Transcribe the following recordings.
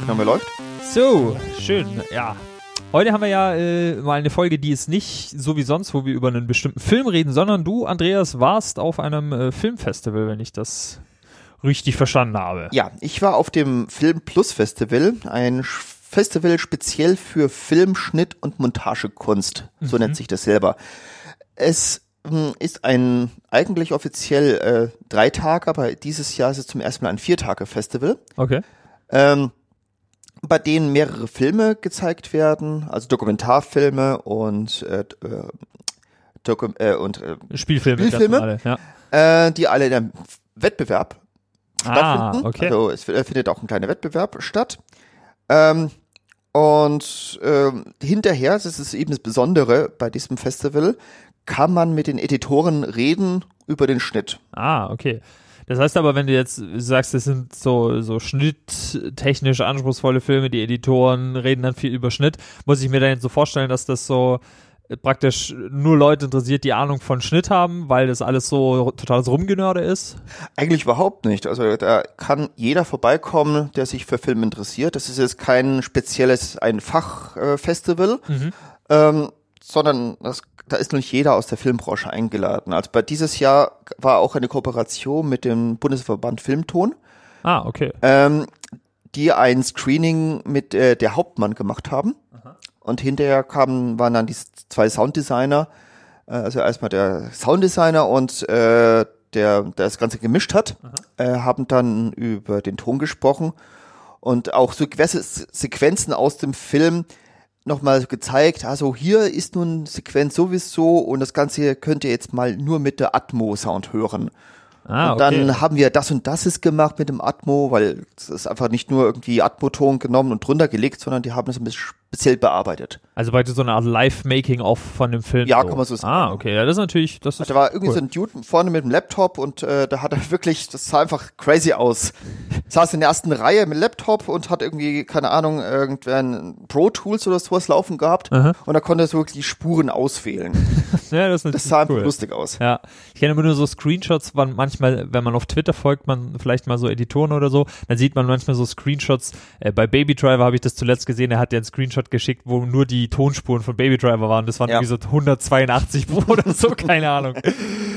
Aufnahme läuft. So, schön, ja. Heute haben wir ja äh, mal eine Folge, die ist nicht so wie sonst, wo wir über einen bestimmten Film reden, sondern du, Andreas, warst auf einem äh, Filmfestival, wenn ich das richtig verstanden habe. Ja, ich war auf dem Film Plus Festival, ein Festival speziell für Film, Schnitt und Montagekunst, so Mhm. nennt sich das selber. Es mh, ist ein eigentlich offiziell äh, drei Tage, aber dieses Jahr ist es zum ersten Mal ein Vier-Tage-Festival. Okay. ähm, bei denen mehrere Filme gezeigt werden, also Dokumentarfilme und äh, äh, Dokum äh, und äh, Spielfilme. Spielfilme? normale, Ja. äh, die alle in einem Wettbewerb Ah, stattfinden. okay. Also es f- findet auch ein kleiner Wettbewerb statt. Ähm, und ähm, hinterher, das ist eben das Besondere bei diesem Festival, kann man mit den Editoren reden über den Schnitt. Ah, okay. Das heißt aber, wenn du jetzt sagst, das sind so, so schnitttechnisch anspruchsvolle Filme, die Editoren reden dann viel über Schnitt, muss ich mir dann jetzt so vorstellen, dass das so äh, praktisch nur Leute interessiert, die Ahnung von Schnitt haben, weil das alles so totales Rumgenörde ist? Eigentlich überhaupt nicht. Also da kann jeder vorbeikommen, der sich für Film interessiert. Das ist jetzt kein spezielles ein Fachfestival, Mhm. ähm, sondern das, da ist nicht jeder aus der Filmbranche eingeladen. Also bei dieses Jahr war auch eine Kooperation mit dem Bundesverband Filmton, Ah, okay. ähm, die ein Screening mit äh, der Hauptmann gemacht haben. Und hinterher kamen, waren dann die zwei Sounddesigner, äh, also erstmal der Sounddesigner und äh, der, der das Ganze gemischt hat, äh, haben dann über den Ton gesprochen und auch so gewisse Sequenzen aus dem Film nochmal gezeigt. Also hier ist nun Sequenz sowieso und das Ganze könnt ihr jetzt mal nur mit der Atmo-Sound hören. Ah, Und okay. dann haben wir das und das ist gemacht mit dem Atmo, weil es ist einfach nicht nur irgendwie Atmo-Ton genommen und drunter gelegt, sondern die haben das ein bisschen speziell bearbeitet. Also praktisch so eine Art Live-Making-of von dem Film. Ja, so. kann man so sagen. Ah, okay. Ja, das ist natürlich, das ist Da war irgendwie cool. so ein Dude vorne mit dem Laptop und äh, da hat er wirklich, das sah einfach crazy aus. Saß in der ersten Reihe mit Laptop und hat irgendwie, keine Ahnung, irgendwer ein Pro Tools oder sowas laufen gehabt Aha. und da konnte er so wirklich die Spuren auswählen. ja, das ist Das sah einfach cool. lustig aus. Ja, ich kenne immer nur so Screenshots, wann manchmal, wenn man auf Twitter folgt, man vielleicht mal so Editoren oder so, dann sieht man manchmal so Screenshots. Äh, bei Baby Driver habe ich das zuletzt gesehen, er hat ja einen Screenshot geschickt, wo nur die Tonspuren von Baby Driver waren. Das waren Ja. irgendwie so 182 Pro oder so, keine Ahnung.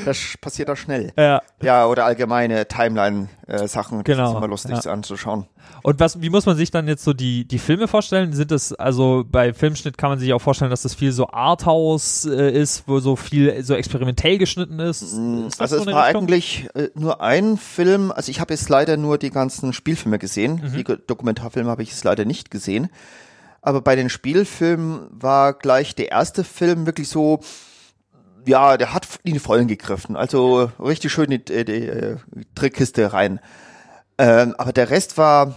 Das passiert da schnell. Ja. Ja, oder allgemeine Timeline-Sachen. Das Genau, ist immer lustig ja. anzuschauen. Und was, wie muss man sich dann jetzt so die, die Filme vorstellen? Sind das, also bei Filmschnitt kann man sich auch vorstellen, dass das viel so Arthouse äh, ist, wo so viel so experimentell geschnitten ist? ist das Also so es war Richtung? eigentlich äh, nur ein Film, also ich habe jetzt leider nur die ganzen Spielfilme gesehen, Mhm. die Dokumentarfilme habe ich jetzt leider nicht gesehen. Aber bei den Spielfilmen war gleich der erste Film wirklich so, ja, der hat in die Vollen gegriffen, also richtig schön in die, die, äh, Trickkiste rein. Ähm, aber der Rest war,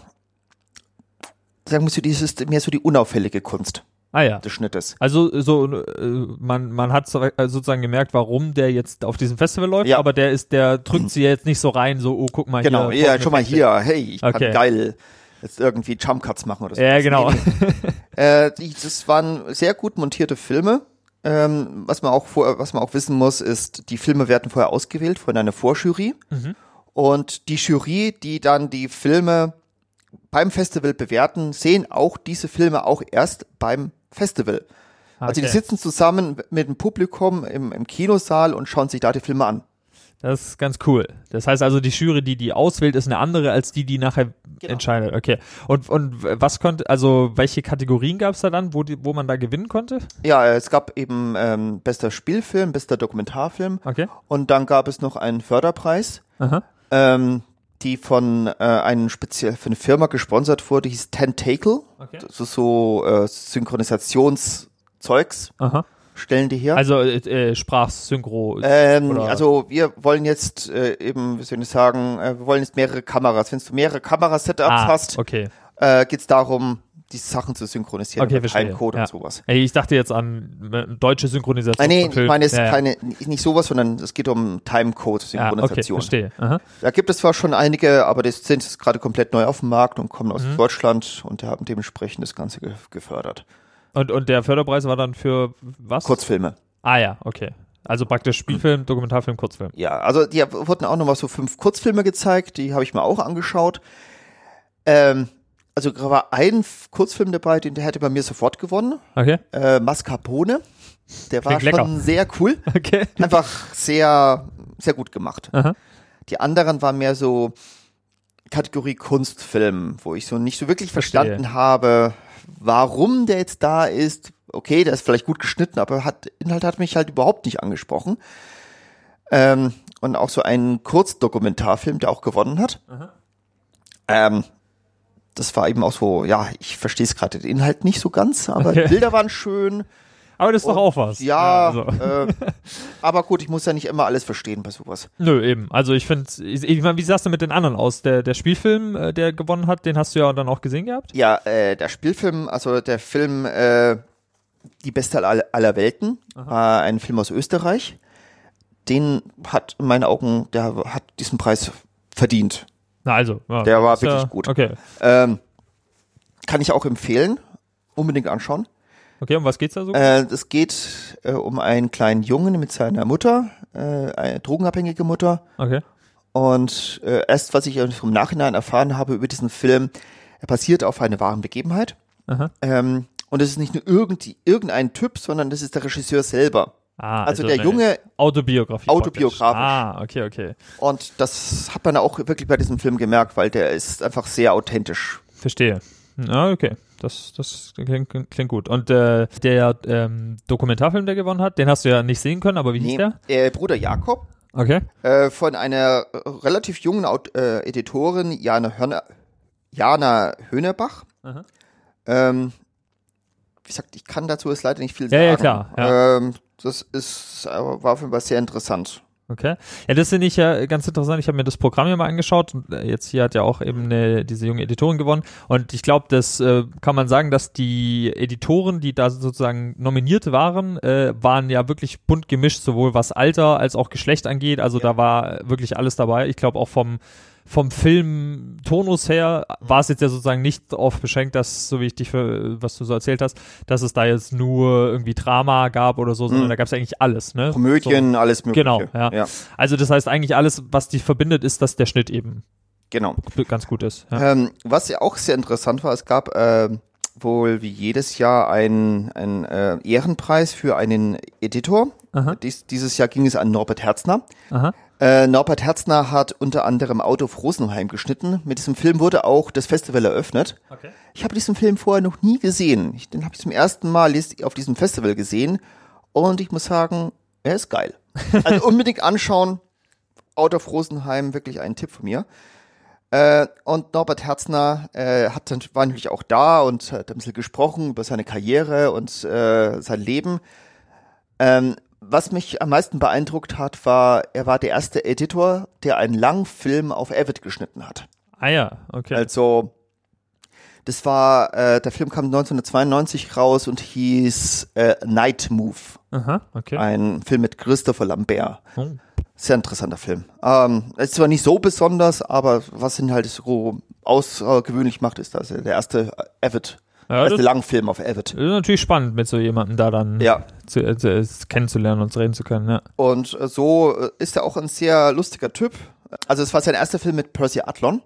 sagen wir so, dieses mehr so die unauffällige Kunst Ah ja. des Schnittes. Also so äh, man man hat äh, sozusagen gemerkt, warum der jetzt auf diesem Festival läuft, Ja. aber der ist der drückt sie jetzt nicht so rein, so oh guck mal Genau, hier. ja, folgende schon mal hier, hey, ich Okay. kann geil jetzt irgendwie Jump Cuts machen oder so. Ja, genau. Äh, die, das waren sehr gut montierte Filme. Ähm, was man auch vor, was man auch wissen muss, ist, die Filme werden vorher ausgewählt von einer Vorjury. Mhm. Und die Jury, die dann die Filme beim Festival bewerten, sehen auch diese Filme auch erst beim Festival. Also die Okay. sitzen zusammen mit dem Publikum im, im Kinosaal und schauen sich da die Filme an. Das ist ganz cool. Das heißt also, die Jury, die die auswählt, ist eine andere als die, die nachher Genau. entscheidet. Okay. Und und was konnte, also welche Kategorien gab es da dann, wo die, wo man da gewinnen konnte? Ja, es gab eben ähm, bester Spielfilm, bester Dokumentarfilm Okay. und dann gab es noch einen Förderpreis. Ähm, die von äh, einem speziell für eine Firma gesponsert wurde, hieß Tentacle. Okay. Das ist so äh, Synchronisationszeugs Aha. Stellen die her. Also äh, äh, Sprachsynchro. ähm, also wir wollen jetzt äh, eben, wie soll ich sagen, äh, wir wollen jetzt mehrere Kameras. Wenn du mehrere Kamerasetups ah, hast, Okay. äh, geht es darum, die Sachen zu synchronisieren Okay, mit. Timecode Ja. und sowas. Ey, ich dachte jetzt an äh, deutsche Synchronisation. Nein, nee, ich meine, es ist Ja, keine, nicht sowas, sondern es geht um Ja, okay, Timecode-Synchronisation. verstehe. Aha. Da gibt es zwar schon einige, aber das sind jetzt gerade komplett neu auf dem Markt und kommen aus Mhm. Deutschland und haben dementsprechend das Ganze ge gefördert. Und, und der Förderpreis war dann für was? Kurzfilme. Ah ja, okay. Also praktisch Spielfilm, Dokumentarfilm, Kurzfilm. Ja, also die wurden auch nochmal so fünf Kurzfilme gezeigt, die habe ich mir auch angeschaut. Ähm, also da war ein Kurzfilm dabei, den der hätte bei mir sofort gewonnen. Okay. Äh, Mascarpone. Der war Klingt schon lecker. sehr cool. Okay. Einfach sehr, sehr gut gemacht. Aha. Die anderen waren mehr so Kategorie Kunstfilm, wo ich so nicht so wirklich Verstehe. verstanden habe, warum der jetzt da ist. Okay, der ist vielleicht gut geschnitten, aber hat, Inhalt hat mich halt überhaupt nicht angesprochen. Ähm, und auch so ein Kurzdokumentarfilm, der auch gewonnen hat. Ähm, das war eben auch so, ja, ich verstehe es gerade den Inhalt nicht so ganz, aber Okay. die Bilder waren schön. Aber das ist doch Und- auch was. Ja, also. äh, aber gut, ich muss ja nicht immer alles verstehen bei sowas. Nö, eben. Also ich finde, ich, ich meine, wie sahst du mit den anderen aus? Der, der Spielfilm, äh, der gewonnen hat, den hast du ja dann auch gesehen gehabt? Ja, äh, der Spielfilm, also der Film äh, Die Beste aller, aller Welten, war ein Film aus Österreich. Den hat in meinen Augen, der hat diesen Preis verdient. Na also. Ja, Der war ist ja, wirklich gut. Okay. Ähm, kann ich auch empfehlen. Unbedingt anschauen. Okay, um was geht's da so? Äh, es geht äh, um einen kleinen Jungen mit seiner Mutter, äh, eine drogenabhängige Mutter. Okay. Und äh, erst, was ich im Nachhinein erfahren habe über diesen Film, er basiert auf einer wahren Begebenheit. Aha. Ähm, und es ist nicht nur irgendwie, irgendein Typ, sondern das ist der Regisseur selber. Ah, Also, der eine Junge, Autobiografie. Autobiografisch. Ah, okay, okay. und das hat man auch wirklich bei diesem Film gemerkt, weil der ist einfach sehr authentisch. Verstehe. Ah, okay. Das, das klingt, klingt gut. Und äh, der ähm, Dokumentarfilm, der gewonnen hat, den hast du ja nicht sehen können, aber wie hieß der? äh, Bruder Jakob Okay. äh, von einer äh, relativ jungen Aut äh, Editorin, Jana, Hörner, Jana Hönerbach. Aha. Ähm, wie gesagt, ich kann dazu jetzt leider nicht viel Ja, sagen. ja, klar, ja. Ähm, das ist, aber war auf jeden Fall sehr interessant. Okay. Ja, das finde ich ja ganz interessant. Ich habe mir das Programm ja mal angeschaut und äh, jetzt hier hat ja auch eben eine, diese junge Editorin gewonnen. Und ich glaube, das äh, kann man sagen, dass die Editoren, die da sozusagen nominiert waren, äh, waren ja wirklich bunt gemischt, sowohl was Alter als auch Geschlecht angeht. Also da war wirklich alles dabei. Ich glaube auch vom vom Film Tonus her war es jetzt ja sozusagen nicht darauf beschränkt, dass, so wie ich dich für, was du so erzählt hast, dass es da jetzt nur irgendwie Drama gab oder so, sondern Mhm. da gab es eigentlich alles, ne? Komödien, alles mögliche. Genau, ja. ja. Also das heißt eigentlich alles, was die verbindet, ist, dass der Schnitt eben Genau. ganz gut ist. Ja. Ähm, was ja auch sehr interessant war, es gab ähm, wohl wie jedes Jahr einen ein, äh, Ehrenpreis für einen Editor. Aha. Dies, dieses Jahr ging es an Norbert Herzner. Aha. Äh, Norbert Herzner hat unter anderem Auto auf Rosenheim geschnitten. Mit diesem Film wurde auch das Festival eröffnet. Okay. Ich habe diesen Film vorher noch nie gesehen. Ich, den habe ich zum ersten Mal auf diesem Festival gesehen. Und ich muss sagen, er ist geil. Also unbedingt anschauen. Auto auf Rosenheim, wirklich ein Tipp von mir. Äh, und Norbert Herzner äh, hat dann, war natürlich auch da und hat ein bisschen gesprochen über seine Karriere und äh, sein Leben. Ähm, was mich am meisten beeindruckt hat, war, er war der erste Editor, der einen Langfilm auf Avid geschnitten hat. Ah ja, okay. Also, das war, äh, der Film kam 1992 raus und hieß äh, Night Move. Aha, okay. Ein Film mit Christopher Lambert. Oh. Sehr interessanter Film. Ähm, ist zwar nicht so besonders, aber was ihn halt so außergewöhnlich macht, ist, dass er der erste Avid, Ja, das, Langfilm auf Avid. das ist natürlich spannend, mit so jemandem da dann Ja. zu, äh, zu, äh, kennenzulernen und reden zu können. Ja. Und äh, so äh, ist er auch ein sehr lustiger Typ. Also es war sein erster Film mit Percy Adlon.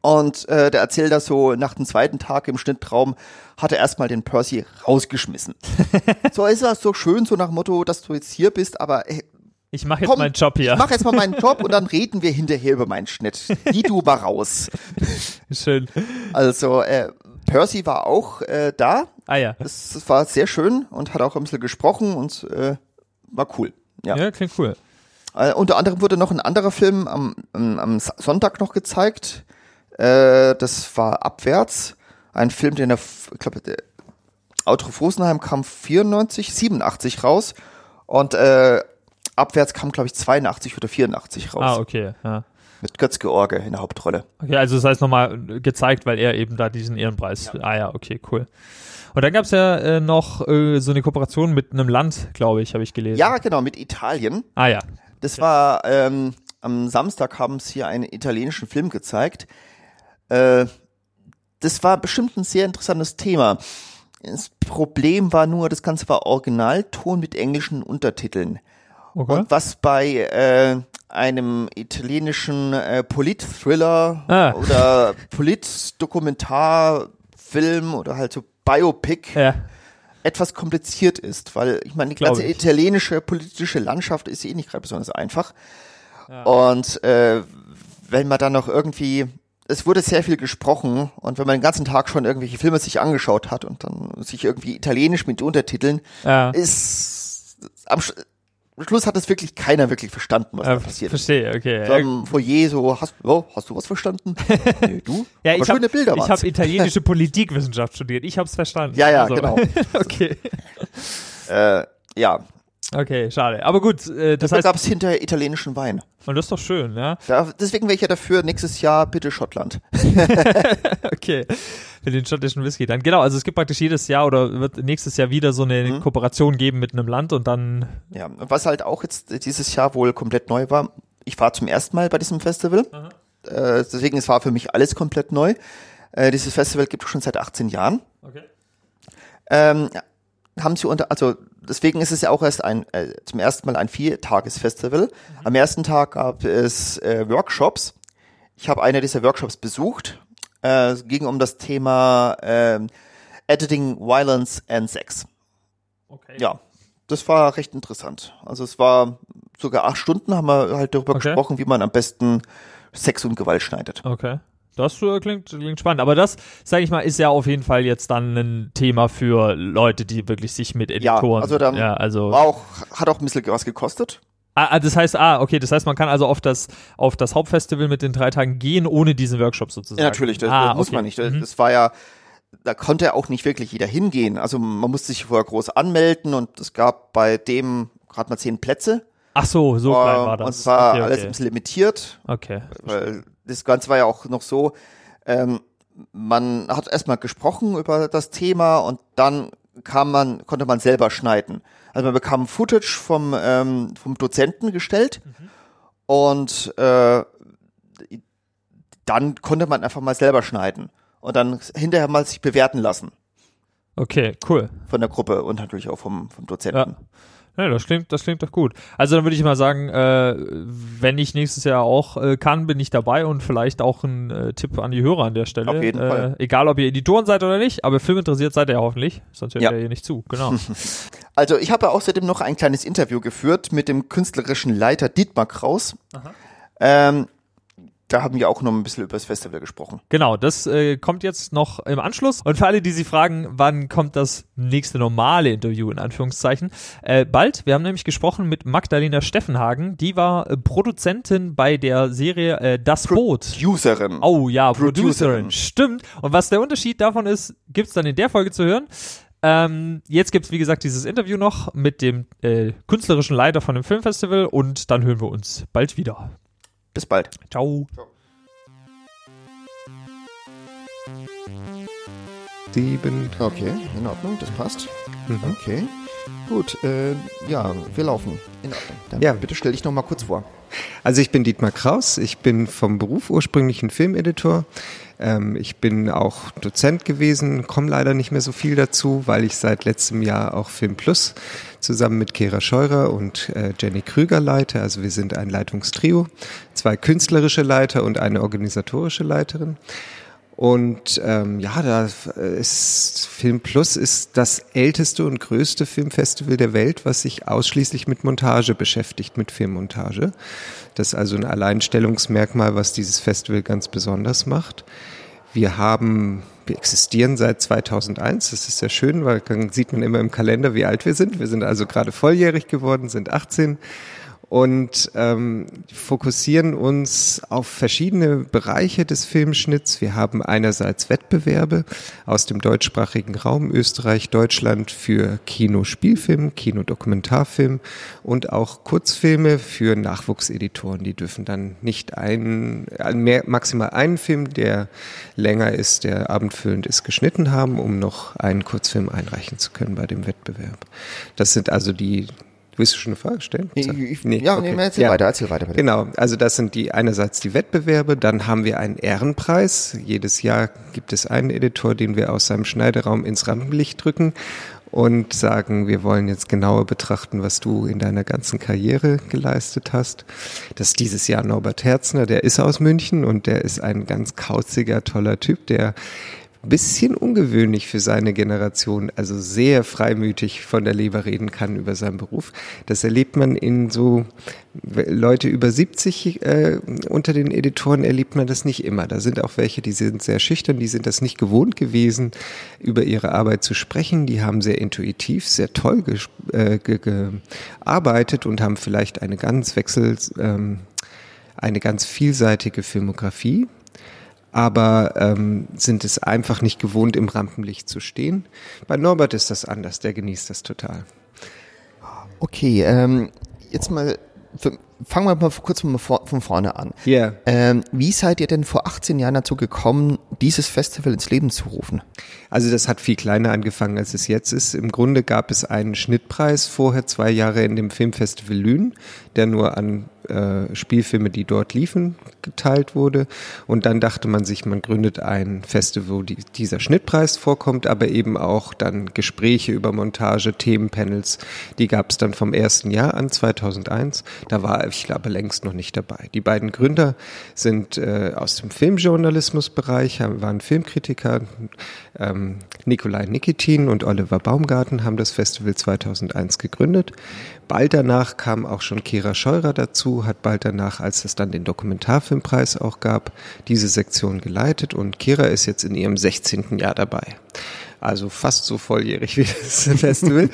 Und äh, der erzählt das so, nach dem zweiten Tag im Schnittraum hat er erstmal den Percy rausgeschmissen. so ist das so schön, so nach dem Motto, dass du jetzt hier bist, aber ey, Ich mache jetzt Komm, meinen Job hier. ich mach jetzt mal meinen Job und dann reden wir hinterher über meinen Schnitt. Geh du mal raus. Schön. Also äh, Percy war auch äh, da. Ah ja. Das, das war sehr schön und hat auch ein bisschen gesprochen und äh, war cool. Ja. Ja, klingt cool. Äh, unter anderem wurde noch ein anderer Film am, am, Sonntag noch gezeigt. Äh, das war Abwärts. Ein Film, den er, ich glaube, der Auto Rosenheim kam 94, 87 raus. Und äh, Abwärts kam, glaube ich, 82 oder 84 raus. Ah, okay. Ja. Mit Götz George in der Hauptrolle. Okay, also das heißt nochmal gezeigt, weil er eben da diesen Ehrenpreis. Ah ja, okay, cool. Und dann gab's ja äh, noch äh, so eine Kooperation mit einem Land, glaube ich, habe ich gelesen. Ja, genau, mit Italien. Ah ja. Das war, ähm, am Samstag haben sie hier einen italienischen Film gezeigt. Äh, das war bestimmt ein sehr interessantes Thema. Das Problem war nur, das Ganze war Originalton mit englischen Untertiteln. Okay. Und was bei äh, einem italienischen äh, Polit-Thriller Ah. oder Polit-Dokumentarfilm oder halt so Biopic Ja. etwas kompliziert ist, weil ich meine, die Glaub ganze ich. italienische politische Landschaft ist eh nicht gerade besonders einfach. Und äh, wenn man dann noch irgendwie, es wurde sehr viel gesprochen und wenn man den ganzen Tag schon irgendwelche Filme sich angeschaut hat und dann sich irgendwie italienisch mit Untertiteln, Ja. ist am am Schluss hat es wirklich keiner wirklich verstanden, was da Äh, passiert. verstehe, okay. So am Foyer so, hast, oh, hast du was verstanden? nee, du? Ja, Aber ich habe schöne Bilder ich waren's. hab italienische Politikwissenschaft studiert. Ich habe es verstanden. Ja, ja, Also, genau. okay. Äh, ja, Okay, schade. Aber gut, äh, das da heißt, gab es hinter italienischen Wein. und das ist doch schön, ja. Da, deswegen wäre ich ja dafür, nächstes Jahr bitte Schottland. Okay. Für den schottischen Whisky dann. Genau, also es gibt praktisch jedes Jahr oder wird nächstes Jahr wieder so eine Mhm. Kooperation geben mit einem Land und dann, Ja, was halt auch jetzt dieses Jahr wohl komplett neu war, ich war zum ersten Mal bei diesem Festival, äh, deswegen es war für mich alles komplett neu. Äh, dieses Festival gibt es schon seit 18 Jahren. okay. Ähm, haben sie unter, also deswegen ist es ja auch erst ein, äh, zum ersten Mal ein Viertages-Festival. Am ersten Tag gab es äh, Workshops. Ich habe eine dieser Workshops besucht. Äh, es ging um das Thema ähm, Editing, Violence and Sex. okay. Ja, das war recht interessant. Also es war sogar acht Stunden haben wir halt darüber Okay. gesprochen, wie man am besten Sex und Gewalt schneidet. Okay. Das äh, klingt, klingt spannend. Aber das, sage ich mal, ist ja auf jeden Fall jetzt dann ein Thema für Leute, die wirklich sich mit Ja, Editoren. also da ja, also war auch, hat auch ein bisschen was gekostet. Ah, ah, das heißt, ah, okay, das heißt, man kann also auf das, auf das Hauptfestival mit den drei Tagen gehen, ohne diesen Workshop sozusagen. Ja, natürlich, das, ah, muss okay. man nicht. Das, Mhm. das war ja, da konnte auch nicht wirklich jeder hingehen. Also man musste sich vorher groß anmelden und es gab bei dem gerade mal zehn Plätze. Ach so, so klein Ähm, war das. Und es war okay, alles okay. ein bisschen limitiert, okay. weil das Ganze war ja auch noch so, ähm, man hat erstmal gesprochen über das Thema und dann kam man, konnte man selber schneiden. Also man bekam Footage vom, ähm, vom Dozenten gestellt und äh, dann konnte man einfach mal selber schneiden und dann hinterher mal sich bewerten lassen Okay, cool. von der Gruppe und natürlich auch vom, vom Dozenten. Ja, das klingt, das klingt doch gut. Also dann würde ich mal sagen, äh, wenn ich nächstes Jahr auch äh, kann, bin ich dabei und vielleicht auch ein äh, Tipp an die Hörer an der Stelle. Auf jeden äh, Fall. Egal, ob ihr Editoren seid oder nicht, aber filminteressiert seid ihr ja hoffentlich, sonst hört Ja. ihr hier nicht zu. Genau. Also ich habe ja außerdem noch ein kleines Interview geführt mit dem künstlerischen Leiter Dietmar Kraus. Ähm, da haben wir auch noch ein bisschen über das Festival gesprochen. Genau, das äh, kommt jetzt noch im Anschluss. Und für alle, die sich fragen, wann kommt das nächste normale Interview in Anführungszeichen, äh, bald. Wir haben nämlich gesprochen mit Magdalena Steffenhagen. Die war äh, Produzentin bei der Serie äh, Das Boot. Userin. Oh ja, Producerin. Producerin. Stimmt. Und was der Unterschied davon ist, gibt's dann in der Folge zu hören. Ähm, jetzt gibt's wie gesagt dieses Interview noch mit dem äh, künstlerischen Leiter von dem Filmfestival und dann hören wir uns bald wieder. Bis bald. Ciao. Sieben. Okay, in Ordnung, das passt. Mhm. Okay. Gut, äh, ja, wir laufen. In Ordnung. Dann Ja. bitte stell dich noch mal kurz vor. Also ich bin Dietmar Kraus, ich bin vom Beruf ursprünglich ein Filmeditor. Ähm, ich bin auch Dozent gewesen, komme leider nicht mehr so viel dazu, weil ich seit letztem Jahr auch Film Plus zusammen mit Kera Scheurer und äh, Jenny Krüger leite. Also wir sind ein Leitungstrio, zwei künstlerische Leiter und eine organisatorische Leiterin. Und ähm, ja, da ist Film Plus ist das älteste und größte Filmfestival der Welt, was sich ausschließlich mit Montage beschäftigt, mit Filmmontage. Das ist also ein Alleinstellungsmerkmal, was dieses Festival ganz besonders macht. Wir haben, wir existieren seit 2001. Das ist sehr schön, weil dann sieht man immer im Kalender, wie alt wir sind. Wir sind also gerade volljährig geworden, sind 18 und ähm, fokussieren uns auf verschiedene Bereiche des Filmschnitts. Wir haben einerseits Wettbewerbe aus dem deutschsprachigen Raum Österreich, Deutschland für Kino, Spielfilm, Kino, Dokumentarfilm und auch Kurzfilme für Nachwuchseditoren. Die dürfen dann nicht einen, mehr, maximal einen Film, der länger ist, der abendfüllend ist, geschnitten haben, um noch einen Kurzfilm einreichen zu können bei dem Wettbewerb. Das sind also die Willst du schon eine Frage stellen? Ich, ich, ja, nee, erzähl Ja. weiter, erzähl weiter. Bitte. Genau, also das sind die einerseits die Wettbewerbe, dann haben wir einen Ehrenpreis. Jedes Jahr gibt es einen Editor, den wir aus seinem Schneideraum ins Rampenlicht drücken und sagen, wir wollen jetzt genauer betrachten, was du in deiner ganzen Karriere geleistet hast. Das ist dieses Jahr Norbert Herzner, der ist aus München und der ist ein ganz kauziger, toller Typ, der bisschen ungewöhnlich für seine Generation, also sehr freimütig von der Leber reden kann über seinen Beruf. Das erlebt man in so Leute über 70 äh, unter den Editoren erlebt man das nicht immer. Da sind auch welche, die sind sehr schüchtern, die sind das nicht gewohnt gewesen, über ihre Arbeit zu sprechen. Die haben sehr intuitiv, sehr toll äh, gearbeitet und haben vielleicht eine ganz wechsel, ähm, eine ganz vielseitige Filmografie aber ähm, sind es einfach nicht gewohnt, im Rampenlicht zu stehen. Bei Norbert ist das anders, der genießt das total. Okay, ähm, jetzt mal, fangen wir mal kurz von vorne an. Ja. Yeah. Ähm, wie seid ihr denn vor 18 Jahren dazu gekommen, dieses Festival ins Leben zu rufen? Also das hat viel kleiner angefangen, als es jetzt ist. Im Grunde gab es einen Schnittpreis vorher zwei Jahre in dem Filmfestival Lünen, der nur an äh, Spielfilme, die dort liefen, geteilt wurde. Und dann dachte man sich, man gründet ein Festival, wo die, dieser Schnittpreis vorkommt, aber eben auch dann Gespräche über Montage, Themenpanels. Die gab es dann vom ersten Jahr an, 2001. Da war ich glaube längst noch nicht dabei. Die beiden Gründer sind äh, aus dem Filmjournalismusbereich, waren Filmkritiker. Ähm, Nikolai Nikitin und Oliver Baumgarten haben das Festival 2001 gegründet. Bald danach kam auch schon Kira Scheurer dazu, hat bald danach, als es dann den Dokumentarfilmpreis auch gab, diese Sektion geleitet und Kira ist jetzt in ihrem 16. Jahr dabei. Also fast so volljährig wie das Festival.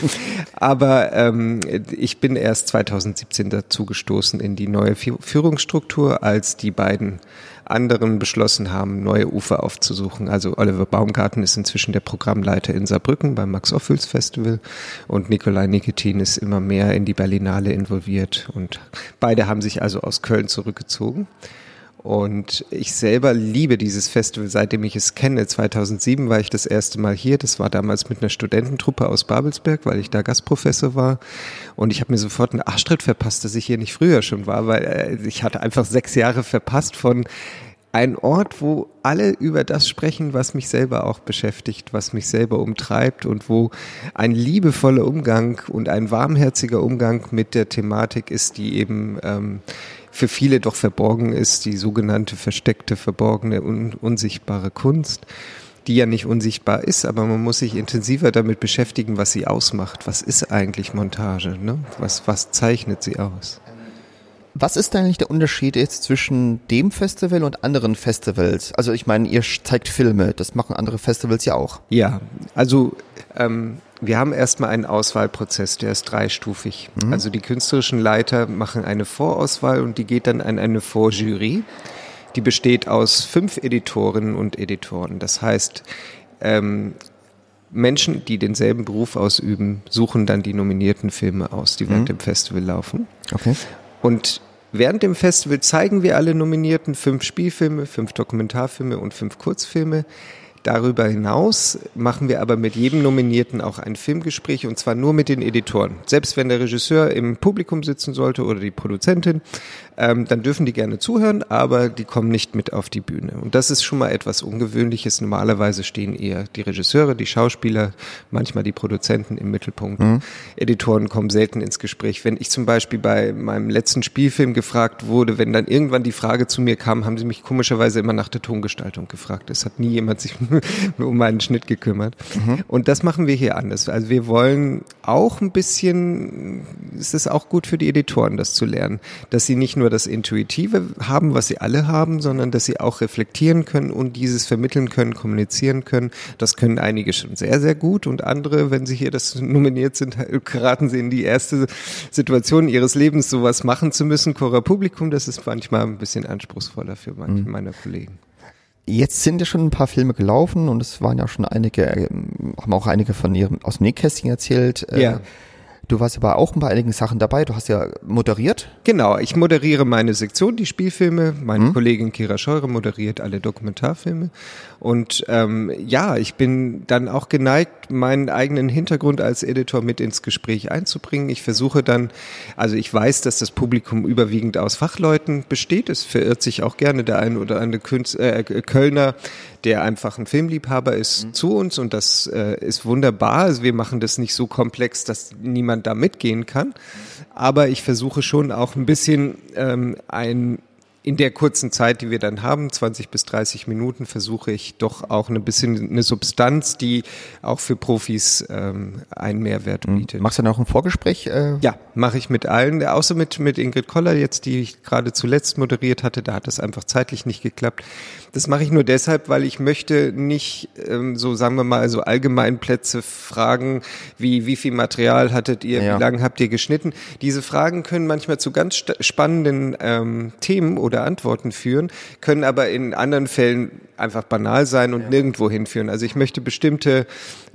Aber ähm, ich bin erst 2017 dazu gestoßen in die neue Führungsstruktur, als die beiden anderen beschlossen haben, neue Ufer aufzusuchen. Also Oliver Baumgarten ist inzwischen der Programmleiter in Saarbrücken beim Max Ophüls Festival und Nikolai Nikitin ist immer mehr in die Berlinale involviert und beide haben sich also aus Köln zurückgezogen. Und ich selber liebe dieses Festival, seitdem ich es kenne. 2007 war ich das erste Mal hier. Das war damals mit einer Studententruppe aus Babelsberg, weil ich da Gastprofessor war. Und ich habe mir sofort einen Arschtritt verpasst, dass ich hier nicht früher schon war, weil äh, ich hatte einfach sechs Jahre verpasst von ein Ort, wo alle über das sprechen, was mich selber auch beschäftigt, was mich selber umtreibt und wo ein liebevoller Umgang und ein warmherziger Umgang mit der Thematik ist, die eben ähm, für viele doch verborgen ist, die sogenannte versteckte, verborgene, un unsichtbare Kunst die ja nicht unsichtbar ist, aber man muss sich intensiver damit beschäftigen, was sie ausmacht. Was ist eigentlich Montage? Ne? Was, was zeichnet sie aus? Was ist eigentlich der Unterschied jetzt zwischen dem Festival und anderen Festivals? Also ich meine, ihr zeigt Filme, das machen andere Festivals ja auch. Ja, also ähm, wir haben erstmal einen Auswahlprozess, der ist dreistufig. Mhm. Also die künstlerischen Leiter machen eine Vorauswahl und die geht dann an eine Vorjury. Die besteht aus fünf Editorinnen und Editoren. Das heißt, ähm, Menschen, die denselben Beruf ausüben, suchen dann die nominierten Filme aus, die während mhm. dem Festival laufen. Okay. Und während dem Festival zeigen wir alle Nominierten fünf Spielfilme, fünf Dokumentarfilme und fünf Kurzfilme. Darüber hinaus machen wir aber mit jedem Nominierten auch ein Filmgespräch und zwar nur mit den Editoren. Selbst wenn der Regisseur im Publikum sitzen sollte oder die Produzentin, ähm, dann dürfen die gerne zuhören, aber die kommen nicht mit auf die Bühne. Und das ist schon mal etwas Ungewöhnliches. Normalerweise stehen eher die Regisseure, die Schauspieler, manchmal die Produzenten im Mittelpunkt. Mhm. Editoren kommen selten ins Gespräch. Wenn ich zum Beispiel bei meinem letzten Spielfilm gefragt wurde, wenn dann irgendwann die Frage zu mir kam, haben sie mich komischerweise immer nach der Tongestaltung gefragt. Es hat nie jemand sich um meinen Schnitt gekümmert. Mhm. Und das machen wir hier anders. Also wir wollen auch ein bisschen, es ist auch gut für die Editoren, das zu lernen, dass sie nicht nur das Intuitive haben, was sie alle haben, sondern dass sie auch reflektieren können und dieses vermitteln können, kommunizieren können. Das können einige schon sehr, sehr gut und andere, wenn sie hier das nominiert sind, geraten sie in die erste Situation ihres Lebens, sowas machen zu müssen. Cora Publikum, das ist manchmal ein bisschen anspruchsvoller für manche mhm. meiner Kollegen. Jetzt sind ja schon ein paar Filme gelaufen und es waren ja schon einige, ähm, haben auch einige von ihrem aus dem Nähkästchen erzählt. Äh, ja. Du warst aber auch bei einigen Sachen dabei. Du hast ja moderiert. Genau, ich moderiere meine Sektion, die Spielfilme. Meine mhm. Kollegin Kira Scheure moderiert alle Dokumentarfilme. Und ähm, ja, ich bin dann auch geneigt, meinen eigenen Hintergrund als Editor mit ins Gespräch einzubringen. Ich versuche dann, also ich weiß, dass das Publikum überwiegend aus Fachleuten besteht. Es verirrt sich auch gerne der ein oder andere Künstler, äh, Kölner, der einfach ein Filmliebhaber ist, mhm. zu uns und das äh, ist wunderbar. Also wir machen das nicht so komplex, dass niemand da mitgehen kann. Aber ich versuche schon auch ein bisschen ähm, ein in der kurzen Zeit, die wir dann haben, 20 bis 30 Minuten, versuche ich doch auch ein bisschen eine Substanz, die auch für Profis ähm, einen Mehrwert mhm. bietet. Machst du dann auch ein Vorgespräch? Äh? Ja, mache ich mit allen, außer mit, mit Ingrid Koller jetzt, die ich gerade zuletzt moderiert hatte, da hat es einfach zeitlich nicht geklappt. Das mache ich nur deshalb, weil ich möchte nicht ähm, so, sagen wir mal, so Allgemeinplätze fragen, wie wie viel Material hattet ihr, ja. wie lange habt ihr geschnitten. Diese Fragen können manchmal zu ganz spannenden ähm, Themen oder Antworten führen, können aber in anderen Fällen einfach banal sein und ja. nirgendwo hinführen. Also ich möchte bestimmte,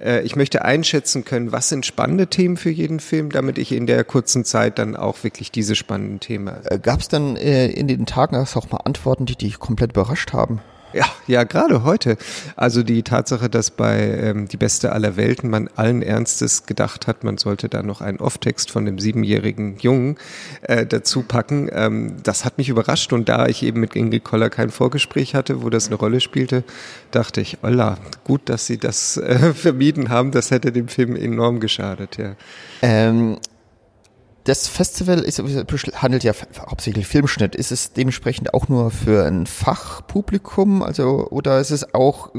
äh, ich möchte einschätzen können, was sind spannende Themen für jeden Film, damit ich in der kurzen Zeit dann auch wirklich diese spannenden Themen. Äh, Gab es dann äh, in den Tagen auch mal Antworten, die dich komplett überrascht haben? Ja, ja, gerade heute. Also die Tatsache, dass bei ähm, Die Beste aller Welten man allen Ernstes gedacht hat, man sollte da noch einen Off-Text von dem siebenjährigen Jungen äh, dazu packen, ähm, das hat mich überrascht. Und da ich eben mit Ingrid Koller kein Vorgespräch hatte, wo das eine Rolle spielte, dachte ich, Olla, gut, dass Sie das äh, vermieden haben. Das hätte dem Film enorm geschadet, ja. Ähm das Festival ist, handelt ja hauptsächlich Filmschnitt. Ist es dementsprechend auch nur für ein Fachpublikum? Also, oder ist es auch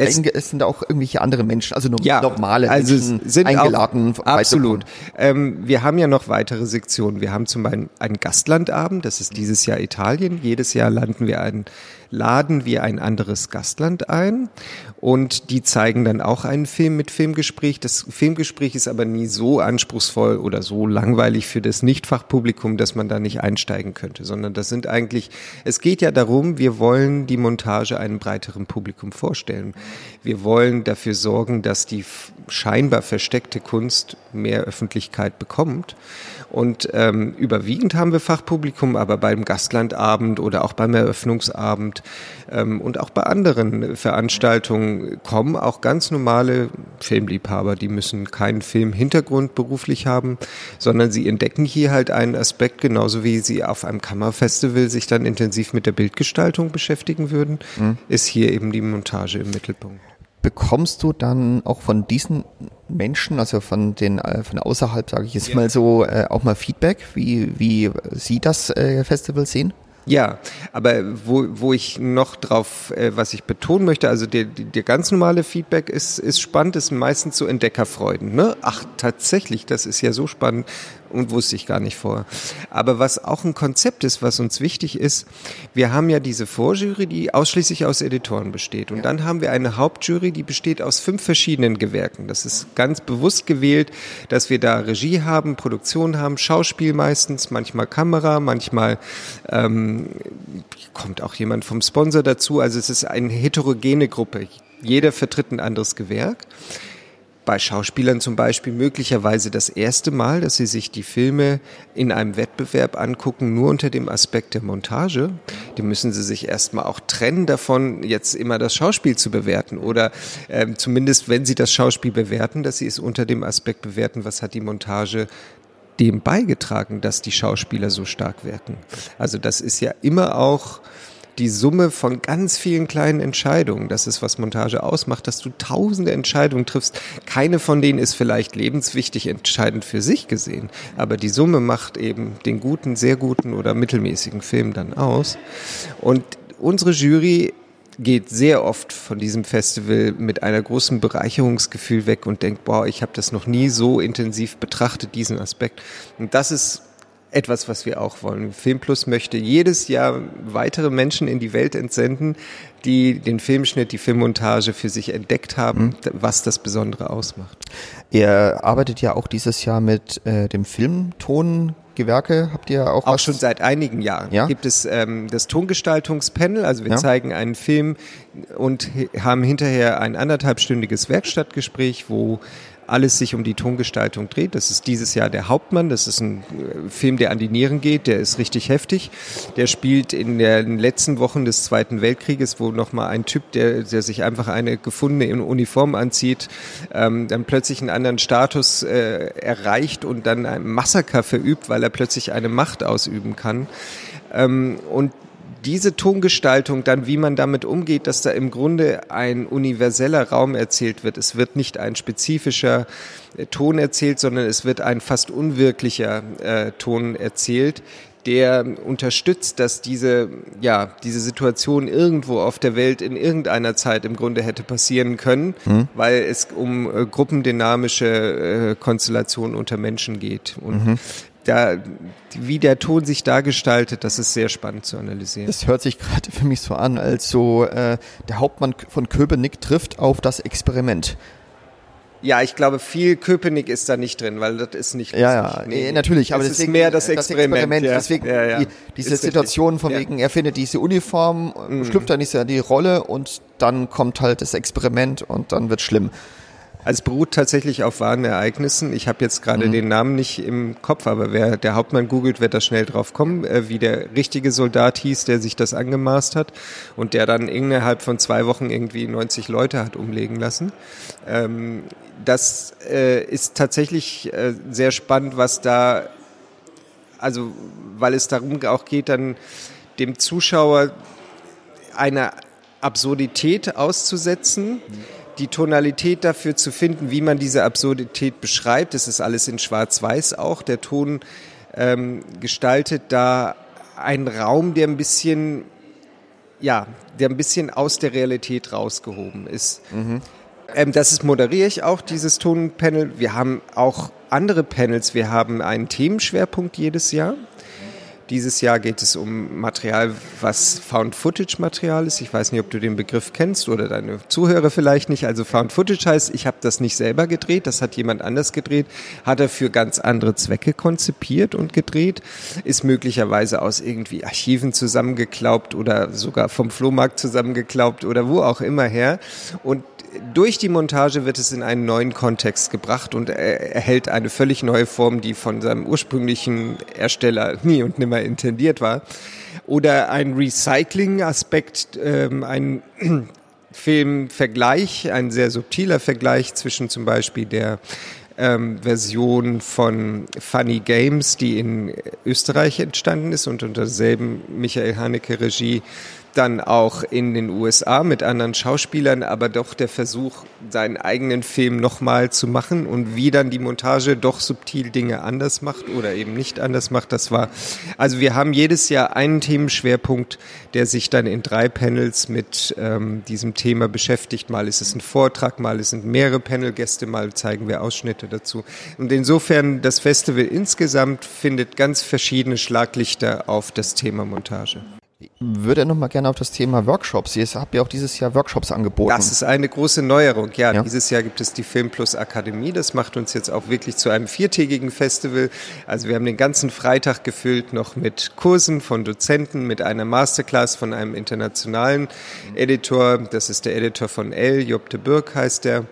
es, es, sind auch irgendwelche andere Menschen, also ja, normale also Menschen sind eingeladen. Auch, absolut. Ähm, wir haben ja noch weitere Sektionen. Wir haben zum Beispiel einen Gastlandabend, das ist dieses Jahr Italien. Jedes Jahr landen wir einen laden wir ein anderes Gastland ein und die zeigen dann auch einen Film mit Filmgespräch. Das Filmgespräch ist aber nie so anspruchsvoll oder so langweilig für das Nichtfachpublikum, dass man da nicht einsteigen könnte, sondern das sind eigentlich, es geht ja darum, wir wollen die Montage einem breiteren Publikum vorstellen. Wir wollen dafür sorgen, dass die scheinbar versteckte Kunst mehr Öffentlichkeit bekommt. Und ähm, überwiegend haben wir Fachpublikum, aber beim Gastlandabend oder auch beim Eröffnungsabend ähm, und auch bei anderen Veranstaltungen kommen auch ganz normale Filmliebhaber. Die müssen keinen Filmhintergrund beruflich haben, sondern sie entdecken hier halt einen Aspekt, genauso wie sie auf einem Kammerfestival sich dann intensiv mit der Bildgestaltung beschäftigen würden, mhm. ist hier eben die Montage im Mittelpunkt bekommst du dann auch von diesen Menschen, also von den äh, von außerhalb, sage ich jetzt ja. mal so, äh, auch mal Feedback, wie wie sie das äh, Festival sehen? Ja, aber wo, wo ich noch drauf, äh, was ich betonen möchte, also der, der ganz normale Feedback ist, ist spannend, ist meistens so Entdeckerfreuden. Ne? Ach, tatsächlich, das ist ja so spannend und wusste ich gar nicht vor. Aber was auch ein Konzept ist, was uns wichtig ist, wir haben ja diese Vorjury, die ausschließlich aus Editoren besteht. Und ja. dann haben wir eine Hauptjury, die besteht aus fünf verschiedenen Gewerken. Das ist ganz bewusst gewählt, dass wir da Regie haben, Produktion haben, Schauspiel meistens, manchmal Kamera, manchmal ähm, kommt auch jemand vom Sponsor dazu. Also es ist eine heterogene Gruppe. Jeder vertritt ein anderes Gewerk bei Schauspielern zum Beispiel möglicherweise das erste Mal, dass sie sich die Filme in einem Wettbewerb angucken, nur unter dem Aspekt der Montage. Die müssen sie sich erstmal auch trennen davon, jetzt immer das Schauspiel zu bewerten. Oder äh, zumindest, wenn sie das Schauspiel bewerten, dass sie es unter dem Aspekt bewerten, was hat die Montage dem beigetragen, dass die Schauspieler so stark wirken. Also das ist ja immer auch die Summe von ganz vielen kleinen Entscheidungen. Das ist, was Montage ausmacht, dass du tausende Entscheidungen triffst. Keine von denen ist vielleicht lebenswichtig entscheidend für sich gesehen, aber die Summe macht eben den guten, sehr guten oder mittelmäßigen Film dann aus. Und unsere Jury geht sehr oft von diesem Festival mit einer großen Bereicherungsgefühl weg und denkt, boah, ich habe das noch nie so intensiv betrachtet, diesen Aspekt. Und das ist etwas, was wir auch wollen. Filmplus möchte jedes Jahr weitere Menschen in die Welt entsenden, die den Filmschnitt, die Filmmontage für sich entdeckt haben, mhm. was das Besondere ausmacht. Ihr arbeitet ja auch dieses Jahr mit äh, dem Filmton Gewerke habt ihr auch auch was? schon seit einigen Jahren ja? gibt es ähm, das Tongestaltungspanel also wir ja? zeigen einen Film und haben hinterher ein anderthalbstündiges Werkstattgespräch wo alles sich um die Tongestaltung dreht. Das ist dieses Jahr der Hauptmann. Das ist ein äh, Film, der an die Nieren geht. Der ist richtig heftig. Der spielt in den letzten Wochen des Zweiten Weltkrieges, wo nochmal ein Typ, der, der sich einfach eine gefundene Uniform anzieht, ähm, dann plötzlich einen anderen Status äh, erreicht und dann ein Massaker verübt, weil er plötzlich eine Macht ausüben kann. Ähm, und diese Tongestaltung, dann wie man damit umgeht, dass da im Grunde ein universeller Raum erzählt wird. Es wird nicht ein spezifischer äh, Ton erzählt, sondern es wird ein fast unwirklicher äh, Ton erzählt, der unterstützt, dass diese, ja, diese Situation irgendwo auf der Welt in irgendeiner Zeit im Grunde hätte passieren können, mhm. weil es um äh, gruppendynamische äh, Konstellationen unter Menschen geht. Und mhm da, wie der Ton sich da gestaltet, das ist sehr spannend zu analysieren. Das hört sich gerade für mich so an, als so äh, der Hauptmann von Köpenick trifft auf das Experiment. Ja, ich glaube, viel Köpenick ist da nicht drin, weil das ist nicht. Ja, ja, nee, natürlich. Aber es deswegen, ist mehr das Experiment. Das Experiment ja. Deswegen ja, ja. Die, diese ist Situation richtig. von wegen, er findet diese Uniform, mhm. schlüpft dann nicht die Rolle und dann kommt halt das Experiment und dann wird schlimm. Also es beruht tatsächlich auf wahren Ereignissen. Ich habe jetzt gerade mhm. den Namen nicht im Kopf, aber wer der Hauptmann googelt, wird da schnell drauf kommen, äh, wie der richtige Soldat hieß, der sich das angemaßt hat und der dann innerhalb von zwei Wochen irgendwie 90 Leute hat umlegen lassen. Ähm, das äh, ist tatsächlich äh, sehr spannend, was da, also weil es darum auch geht, dann dem Zuschauer eine Absurdität auszusetzen. Mhm die Tonalität dafür zu finden, wie man diese Absurdität beschreibt. Das ist alles in Schwarz-Weiß auch. Der Ton ähm, gestaltet da einen Raum, der ein bisschen, ja, der ein bisschen aus der Realität rausgehoben ist. Mhm. Ähm, das ist moderiere ich auch, dieses Tonpanel. Wir haben auch andere Panels. Wir haben einen Themenschwerpunkt jedes Jahr. Dieses Jahr geht es um Material, was Found-Footage-Material ist. Ich weiß nicht, ob du den Begriff kennst oder deine Zuhörer vielleicht nicht. Also Found-Footage heißt, ich habe das nicht selber gedreht, das hat jemand anders gedreht, hat er für ganz andere Zwecke konzipiert und gedreht, ist möglicherweise aus irgendwie Archiven zusammengeklaubt oder sogar vom Flohmarkt zusammengeklaubt oder wo auch immer her. Und durch die Montage wird es in einen neuen Kontext gebracht und er erhält eine völlig neue Form, die von seinem ursprünglichen Ersteller nie und nimmer intendiert war. Oder ein Recycling-Aspekt, ähm, ein Filmvergleich, ein sehr subtiler Vergleich zwischen zum Beispiel der ähm, Version von Funny Games, die in Österreich entstanden ist und unter derselben Michael Haneke Regie dann auch in den USA mit anderen Schauspielern, aber doch der Versuch, seinen eigenen Film nochmal zu machen und wie dann die Montage doch subtil Dinge anders macht oder eben nicht anders macht. Das war, also wir haben jedes Jahr einen Themenschwerpunkt, der sich dann in drei Panels mit ähm, diesem Thema beschäftigt. Mal ist es ein Vortrag, mal sind mehrere Panelgäste, mal zeigen wir Ausschnitte dazu. Und insofern, das Festival insgesamt findet ganz verschiedene Schlaglichter auf das Thema Montage würde noch mal gerne auf das Thema Workshops. Ihr habt ja auch dieses Jahr Workshops angeboten. Das ist eine große Neuerung. Ja, ja, dieses Jahr gibt es die Film Plus Akademie. Das macht uns jetzt auch wirklich zu einem viertägigen Festival. Also wir haben den ganzen Freitag gefüllt noch mit Kursen von Dozenten, mit einer Masterclass von einem internationalen Editor. Das ist der Editor von L, Job de Burg heißt der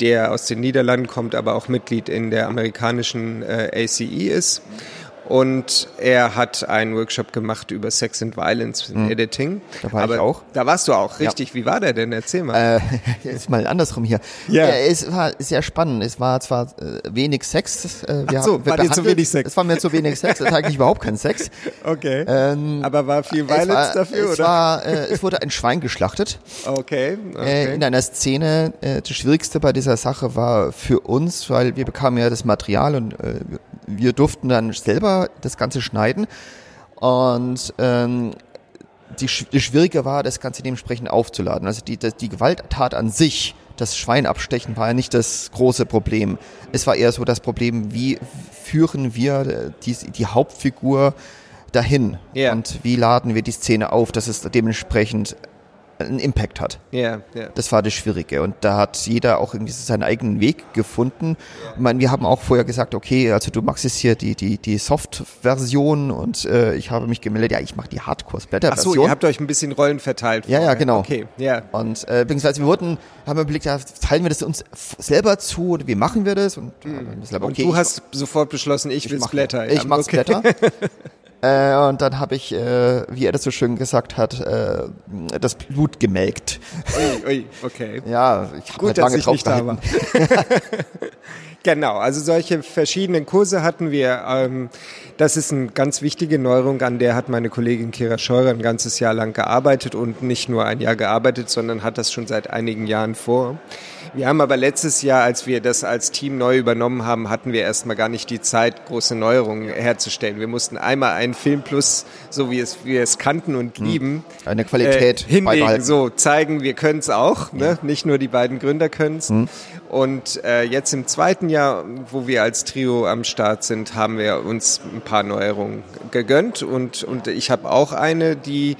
der aus den Niederlanden kommt, aber auch Mitglied in der amerikanischen äh, ACE ist. Und er hat einen Workshop gemacht über Sex and Violence im hm. Editing. Da war Aber ich auch. Da warst du auch, richtig. Ja. Wie war der denn? Erzähl mal. Äh, ist mal andersrum hier. Ja. Äh, es war sehr spannend. Es war zwar äh, wenig Sex. Äh, wir Ach so, haben, war dir zu wenig Sex? Es war mir zu wenig Sex. Es ist eigentlich überhaupt kein Sex. Okay. Ähm, Aber war viel Violence war, dafür, es oder? War, äh, es wurde ein Schwein geschlachtet. Okay. okay. Äh, in einer Szene. Äh, das Schwierigste bei dieser Sache war für uns, weil wir bekamen ja das Material und äh, wir durften dann selber das Ganze schneiden. Und ähm, die, die Schwierige war, das Ganze dementsprechend aufzuladen. Also die, die Gewalttat an sich, das Schwein abstechen, war ja nicht das große Problem. Es war eher so das Problem, wie führen wir die, die Hauptfigur dahin? Yeah. Und wie laden wir die Szene auf, dass es dementsprechend einen Impact hat. Ja, ja. Das war das Schwierige. Und da hat jeder auch irgendwie seinen eigenen Weg gefunden. Ich meine, wir haben auch vorher gesagt, okay, also du machst jetzt hier die, die, die Soft-Version und äh, ich habe mich gemeldet, ja, ich mache die Ach Hardcore-Splatter-Version. so, ihr habt euch ein bisschen Rollen verteilt. Ja, ja, vorher. genau. Okay, ja. Und äh, beziehungsweise wir wurden, haben wir überlegt, ja, teilen wir das uns selber zu oder wie machen wir das? Und, äh, das aber Und okay, du ich- hast sofort beschlossen, ich, ich will Splatter. Ich Ja, mach okay. Splatter. äh, und dann habe ich, äh, wie er das so schön gesagt hat, äh, das Blut gemelkt. Ui, ui, okay. Ja, ich habe halt lange ich drauf nicht da war. Genau, also solche verschiedenen Kurse hatten wir. Ähm, das ist eine ganz wichtige Neuerung, an der hat meine Kollegin Kira Scheurer ein ganzes Jahr lang gearbeitet und nicht nur ein Jahr gearbeitet, sondern hat das schon seit einigen Jahren vor. Wir haben aber letztes Jahr, als wir das als Team neu übernommen haben, hatten wir erstmal gar nicht die Zeit, große Neuerungen herzustellen. Wir mussten einmal einen Film Plus, so wie es wir es kannten und lieben, Eine Qualität äh, hinlegen, so zeigen, wir können es auch. Ne? Nicht nur die beiden Gründer können es. Und äh, jetzt im zweiten Jahr, wo wir als Trio am Start sind, haben wir uns ein paar Neuerungen gegönnt. Und, und ich habe auch eine, die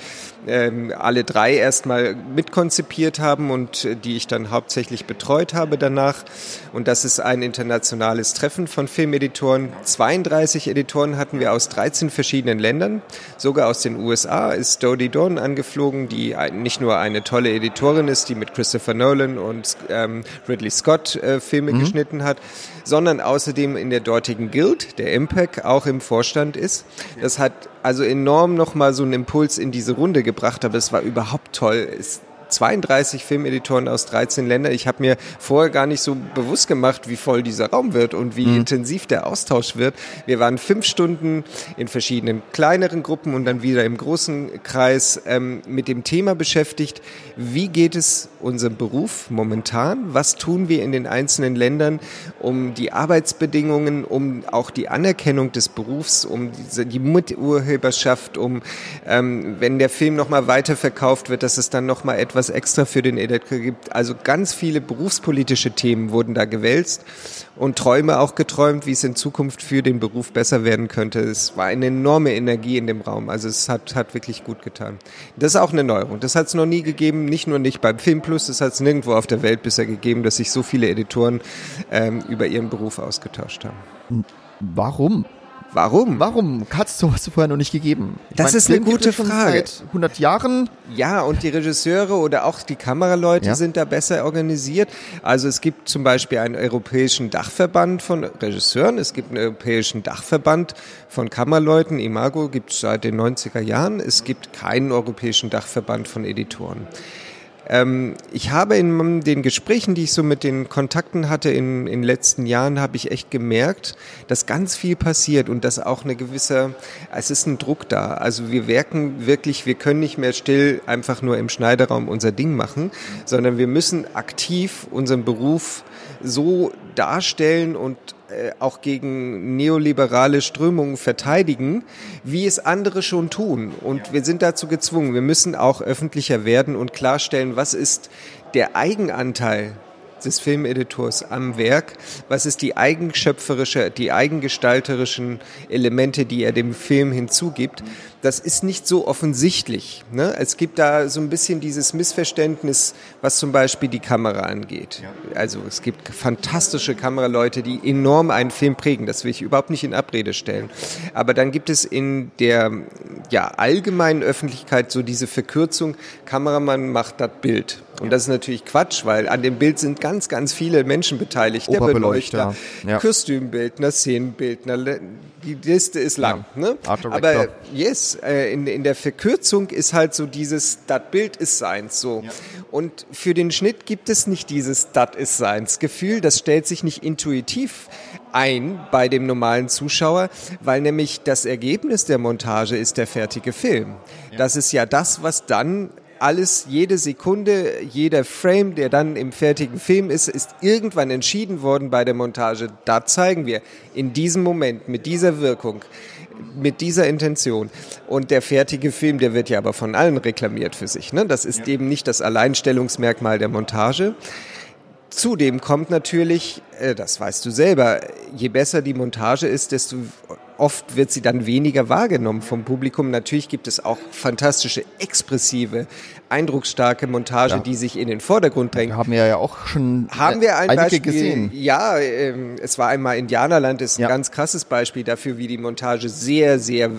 ähm, alle drei erstmal mitkonzipiert haben und äh, die ich dann hauptsächlich betreut habe danach. Und das ist ein internationales Treffen von Filmeditoren. 32 Editoren hatten wir aus 13 verschiedenen Ländern. Sogar aus den USA ist Dodie Dawn angeflogen, die nicht nur eine tolle Editorin ist, die mit Christopher Nolan und ähm, Ridley Scott äh, Filme geschnitten hat, sondern außerdem in der dortigen Guild, der MPEG, auch im Vorstand ist. Das hat also enorm nochmal so einen Impuls in diese Runde gebracht, aber es war überhaupt toll. Es 32 Filmeditoren aus 13 Ländern. Ich habe mir vorher gar nicht so bewusst gemacht, wie voll dieser Raum wird und wie intensiv der Austausch wird. Wir waren fünf Stunden in verschiedenen kleineren Gruppen und dann wieder im großen Kreis ähm, mit dem Thema beschäftigt. Wie geht es unserem Beruf momentan? Was tun wir in den einzelnen Ländern, um die Arbeitsbedingungen, um auch die Anerkennung des Berufs, um diese, die Miturheberschaft, um ähm, wenn der Film nochmal weiterverkauft wird, dass es dann nochmal etwas extra für den Editor gibt. Also ganz viele berufspolitische Themen wurden da gewälzt und Träume auch geträumt, wie es in Zukunft für den Beruf besser werden könnte. Es war eine enorme Energie in dem Raum. Also es hat, hat wirklich gut getan. Das ist auch eine Neuerung. Das hat es noch nie gegeben, nicht nur nicht beim Film Plus, das hat es nirgendwo auf der Welt bisher gegeben, dass sich so viele Editoren ähm, über ihren Beruf ausgetauscht haben. Warum? Warum? Warum hat es sowas vorher noch nicht gegeben? Ich Das ist eine Film gibt gute Frage. Seit 100 Jahren. Ja, und die Regisseure oder auch die Kameraleute Ja. sind da besser organisiert. Also es gibt zum Beispiel einen europäischen Dachverband von Regisseuren, es gibt einen europäischen Dachverband von Kameraleuten, Imago gibt es seit den 90er Jahren, es gibt keinen europäischen Dachverband von Editoren. Ähm, ich habe in den Gesprächen, die ich so mit den Kontakten hatte in, den letzten Jahren, habe ich echt gemerkt, dass ganz viel passiert und dass auch eine gewisse, es ist ein Druck da. Also wir werken wirklich, wir können nicht mehr still einfach nur im Schneiderraum unser Ding machen, sondern wir müssen aktiv unseren Beruf so darstellen und auch gegen neoliberale Strömungen verteidigen, wie es andere schon tun. Und wir sind dazu gezwungen. Wir müssen auch öffentlicher werden und klarstellen, was ist der Eigenanteil des Filmeditors am Werk, was ist die eigenschöpferische, die eigengestalterischen Elemente, die er dem Film hinzugibt. Das ist nicht so offensichtlich. Ne? Es gibt da so ein bisschen dieses Missverständnis, was zum Beispiel die Kamera angeht. Also es gibt fantastische Kameraleute, die enorm einen Film prägen. Das will ich überhaupt nicht in Abrede stellen. Aber dann gibt es in der ja, allgemeinen Öffentlichkeit so diese Verkürzung, Kameramann macht das Bild. Und das ist natürlich Quatsch, weil an dem Bild sind ganz, ganz viele Menschen beteiligt. Der Beleuchter, ja. Kostümbildner, Szenenbildner, die Liste ist lang. Ne? Aber yes, äh, in, in der Verkürzung ist halt so dieses, das Bild ist seins so. Und für den Schnitt gibt es nicht dieses, das ist seins Gefühl, das stellt sich nicht intuitiv ein bei dem normalen Zuschauer, weil nämlich das Ergebnis der Montage ist der fertige Film. Das ist ja das, was dann alles, jede Sekunde, jeder Frame, der dann im fertigen Film ist, ist irgendwann entschieden worden bei der Montage. Da zeigen wir in diesem Moment, mit dieser Wirkung, mit dieser Intention. Und der fertige Film, der wird ja aber von allen reklamiert für sich. Ne? Das ist eben nicht das Alleinstellungsmerkmal der Montage. Zudem kommt natürlich, äh, das weißt du selber, je besser die Montage ist, desto oft wird sie dann weniger wahrgenommen vom Publikum. Natürlich gibt es auch fantastische, expressive, eindrucksstarke Montage, ja. die sich in den Vordergrund drängen. Haben wir ja auch schon haben wir ein einige Beispiel gesehen. Ja, ähm, es war einmal Indianerland, ist ein Ja. ganz krasses Beispiel dafür, wie die Montage sehr, sehr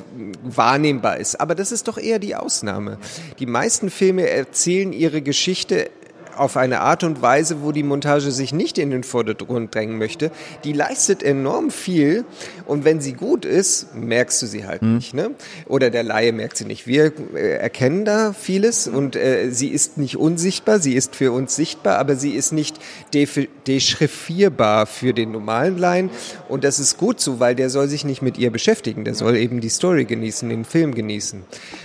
wahrnehmbar ist. Aber das ist doch eher die Ausnahme. Die meisten Filme erzählen ihre Geschichte auf eine Art und Weise, wo die Montage sich nicht in den Vordergrund drängen möchte. Die leistet enorm viel und wenn sie gut ist, merkst du sie halt nicht. Ne? Oder der Laie merkt sie nicht. Wir äh, erkennen da vieles und äh, sie ist nicht unsichtbar, sie ist für uns sichtbar, aber sie ist nicht dechiffrierbar für den normalen Laien und das ist gut so, weil der soll sich nicht mit ihr beschäftigen, der soll eben die Story genießen, den Film genießen.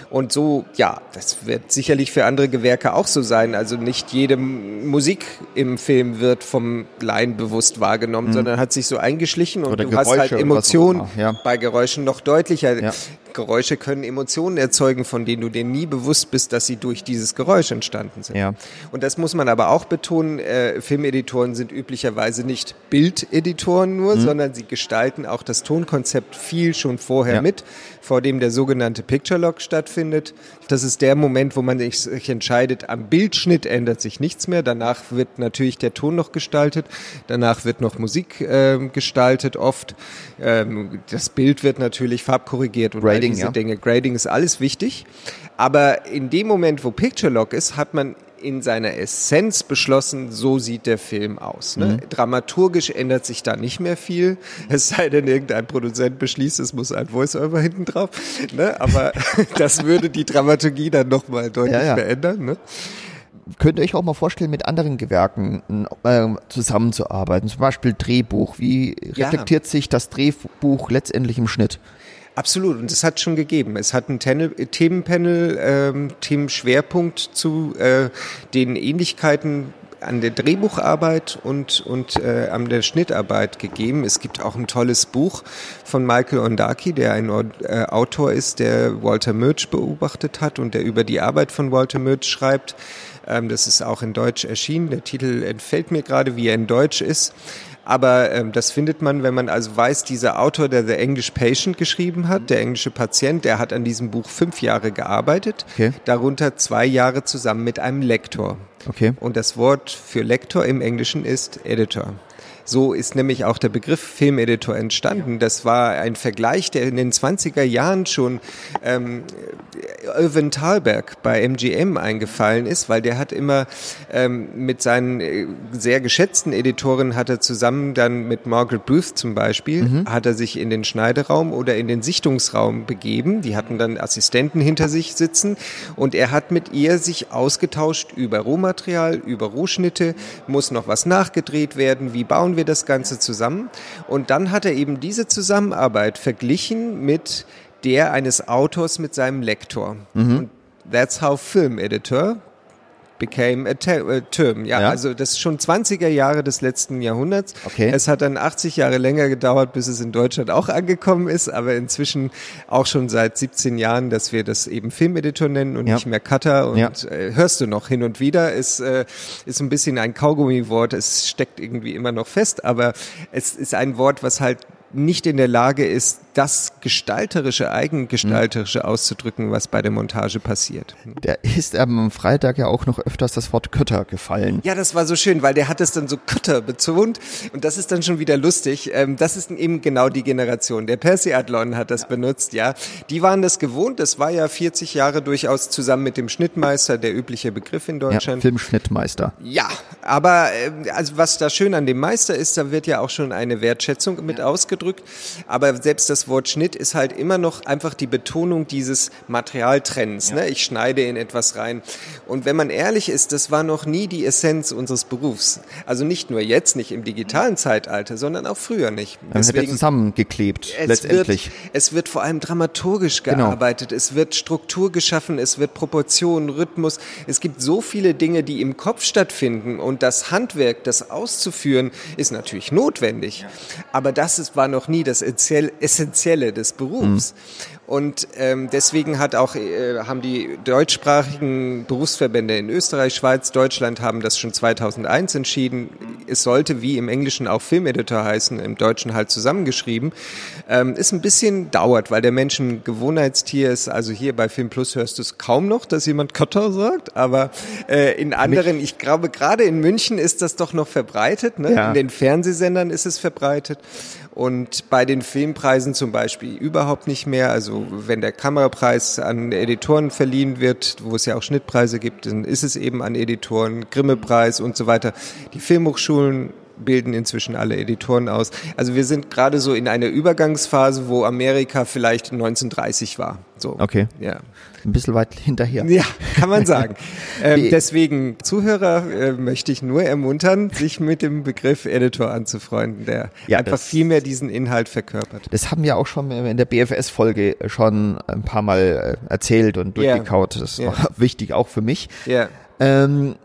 Und so, ja, das wird sicherlich für andere Gewerke auch so sein. Also nicht jede M- Musik im Film wird vom Laien bewusst wahrgenommen, sondern hat sich so eingeschlichen und Oder du hast halt Geräusche was auch Emotionen ja. bei Geräuschen noch deutlicher. Ja. Geräusche können Emotionen erzeugen, von denen du dir nie bewusst bist, dass sie durch dieses Geräusch entstanden sind. Ja. Und das muss man aber auch betonen, äh, Filmeditoren sind üblicherweise nicht Bildeditoren nur, sondern sie gestalten auch das Tonkonzept viel schon vorher Ja. mit, vor dem der sogenannte Picture Lock stattfindet. Das ist der Moment, wo man sich entscheidet, am Bildschnitt ändert sich nichts mehr. Danach wird natürlich der Ton noch gestaltet. Danach wird noch Musik ähm, gestaltet oft. Ähm, das Bild wird natürlich farbkorrigiert und all Grading, diese ja. Dinge. Grading ist alles wichtig. Aber in dem Moment, wo Picture Lock ist, hat man in seiner Essenz beschlossen, so sieht der Film aus. Ne? Dramaturgisch ändert sich da nicht mehr viel, es sei denn, irgendein Produzent beschließt, es muss ein Voice-Over hinten drauf. Ne? Aber das würde die Dramaturgie dann nochmal deutlich Ja, ja. verändern. Ne? Könnt ihr euch auch mal vorstellen, mit anderen Gewerken äh, zusammenzuarbeiten? Zum Beispiel Drehbuch. Wie Ja. reflektiert sich das Drehbuch letztendlich im Schnitt? Absolut, und es hat schon gegeben. Es hat ein Tenel, Themenpanel, ähm, Themenschwerpunkt zu äh, den Ähnlichkeiten an der Drehbucharbeit und, und äh, an der Schnittarbeit gegeben. Es gibt auch ein tolles Buch von Michael Ondaki, der ein äh, Autor ist, der Walter Murch beobachtet hat und der über die Arbeit von Walter Murch schreibt. Ähm, das ist auch in Deutsch erschienen. Der Titel entfällt mir gerade, wie er in Deutsch ist. Aber ähm, das findet man, wenn man also weiß, dieser Autor, der The English Patient geschrieben hat, der englische Patient, der hat an diesem Buch fünf Jahre gearbeitet, Okay. darunter zwei Jahre zusammen mit einem Lektor. Okay. Und das Wort für Lektor im Englischen ist Editor. So ist nämlich auch der Begriff Filmeditor entstanden. Das war ein Vergleich, der in den 20er Jahren schon ähm, Irvin Thalberg bei MGM eingefallen ist, weil der hat immer ähm, mit seinen äh, sehr geschätzten Editoren hat er zusammen dann mit Margaret Booth zum Beispiel, hat er sich in den Schneideraum oder in den Sichtungsraum begeben. Die hatten dann Assistenten hinter sich sitzen und er hat mit ihr sich ausgetauscht über Rohmaterial, über Rohschnitte, muss noch was nachgedreht werden, wie bauen wir das Ganze zusammen. Und dann hat er eben diese Zusammenarbeit verglichen mit der eines Autors mit seinem Lektor. Und that's how Film Editor became a a term. Ja, Ja. also das ist schon 20er Jahre des letzten Jahrhunderts. Okay. Es hat dann 80 Jahre länger gedauert, bis es in Deutschland auch angekommen ist, aber inzwischen auch schon seit 17 Jahren, dass wir das eben Filmeditor nennen und Ja. nicht mehr Cutter und Ja. äh, hörst du noch hin und wieder, ist, äh, ist ein bisschen ein Kaugummi-Wort, es steckt irgendwie immer noch fest, aber es ist ein Wort, was halt nicht in der Lage ist, das gestalterische, eigengestalterische auszudrücken, was bei der Montage passiert. Der ist am Freitag ja auch noch öfters das Wort Kötter gefallen. Ja, das war so schön, weil der hat es dann so Kutter betont und das ist dann schon wieder lustig. Ähm, das ist eben genau die Generation. Der Percy Adlon hat das benutzt, ja. Die waren das gewohnt. Das war ja 40 Jahre durchaus zusammen mit dem Schnittmeister der übliche Begriff in Ja, Deutschland. Filmschnittmeister. Ja, aber ähm, also was da schön an dem Meister ist, da wird ja auch schon eine Wertschätzung mit ausgedrückt. Aber selbst das Wort Schnitt ist halt immer noch einfach die Betonung dieses Materialtrends. Ne? Ich schneide in etwas rein. Und wenn man ehrlich ist, das war noch nie die Essenz unseres Berufs. Also nicht nur jetzt, nicht im digitalen Zeitalter, sondern auch früher nicht. Dann wird er zusammengeklebt, Es letztendlich. Wird, es wird vor allem dramaturgisch Genau. gearbeitet. Es wird Struktur geschaffen. Es wird Proportion, Rhythmus. Es gibt so viele Dinge, die im Kopf stattfinden. Und das Handwerk, das auszuführen, ist natürlich notwendig. Aber das ist, war noch noch nie das Essentielle des Berufs. Mhm. Und ähm, deswegen hat auch, äh, haben die deutschsprachigen Berufsverbände in Österreich, Schweiz, Deutschland haben das schon 2001 entschieden. Es sollte wie im Englischen auch Filmeditor heißen, im Deutschen halt zusammengeschrieben. Ähm, ist ein bisschen dauert, weil der Mensch ein Gewohnheitstier ist. Also hier bei Film Plus hörst du es kaum noch, dass jemand Kotter sagt, aber äh, in anderen, ich glaube gerade in München ist das doch noch verbreitet. Ne? Ja. In den Fernsehsendern ist es verbreitet und bei den Filmpreisen zum Beispiel überhaupt nicht mehr. Also wenn der Kamerapreis an Editoren verliehen wird, wo es ja auch Schnittpreise gibt, dann ist es eben an Editoren, Grimme-Preis und so weiter. Die Filmhochschulen bilden inzwischen alle Editoren aus. Also wir sind gerade so in einer Übergangsphase, wo Amerika vielleicht 1930 war. So. Okay. Ja. Ein bisschen weit hinterher. Ja, kann man sagen. ähm, deswegen, Zuhörer, äh, möchte ich nur ermuntern, sich mit dem Begriff Editor anzufreunden, der ja, einfach viel mehr diesen Inhalt verkörpert. Das haben wir auch schon in der BFS-Folge schon ein paar Mal äh, erzählt und durchgekaut. Ja. Das war wichtig auch für mich. Ja. Ähm,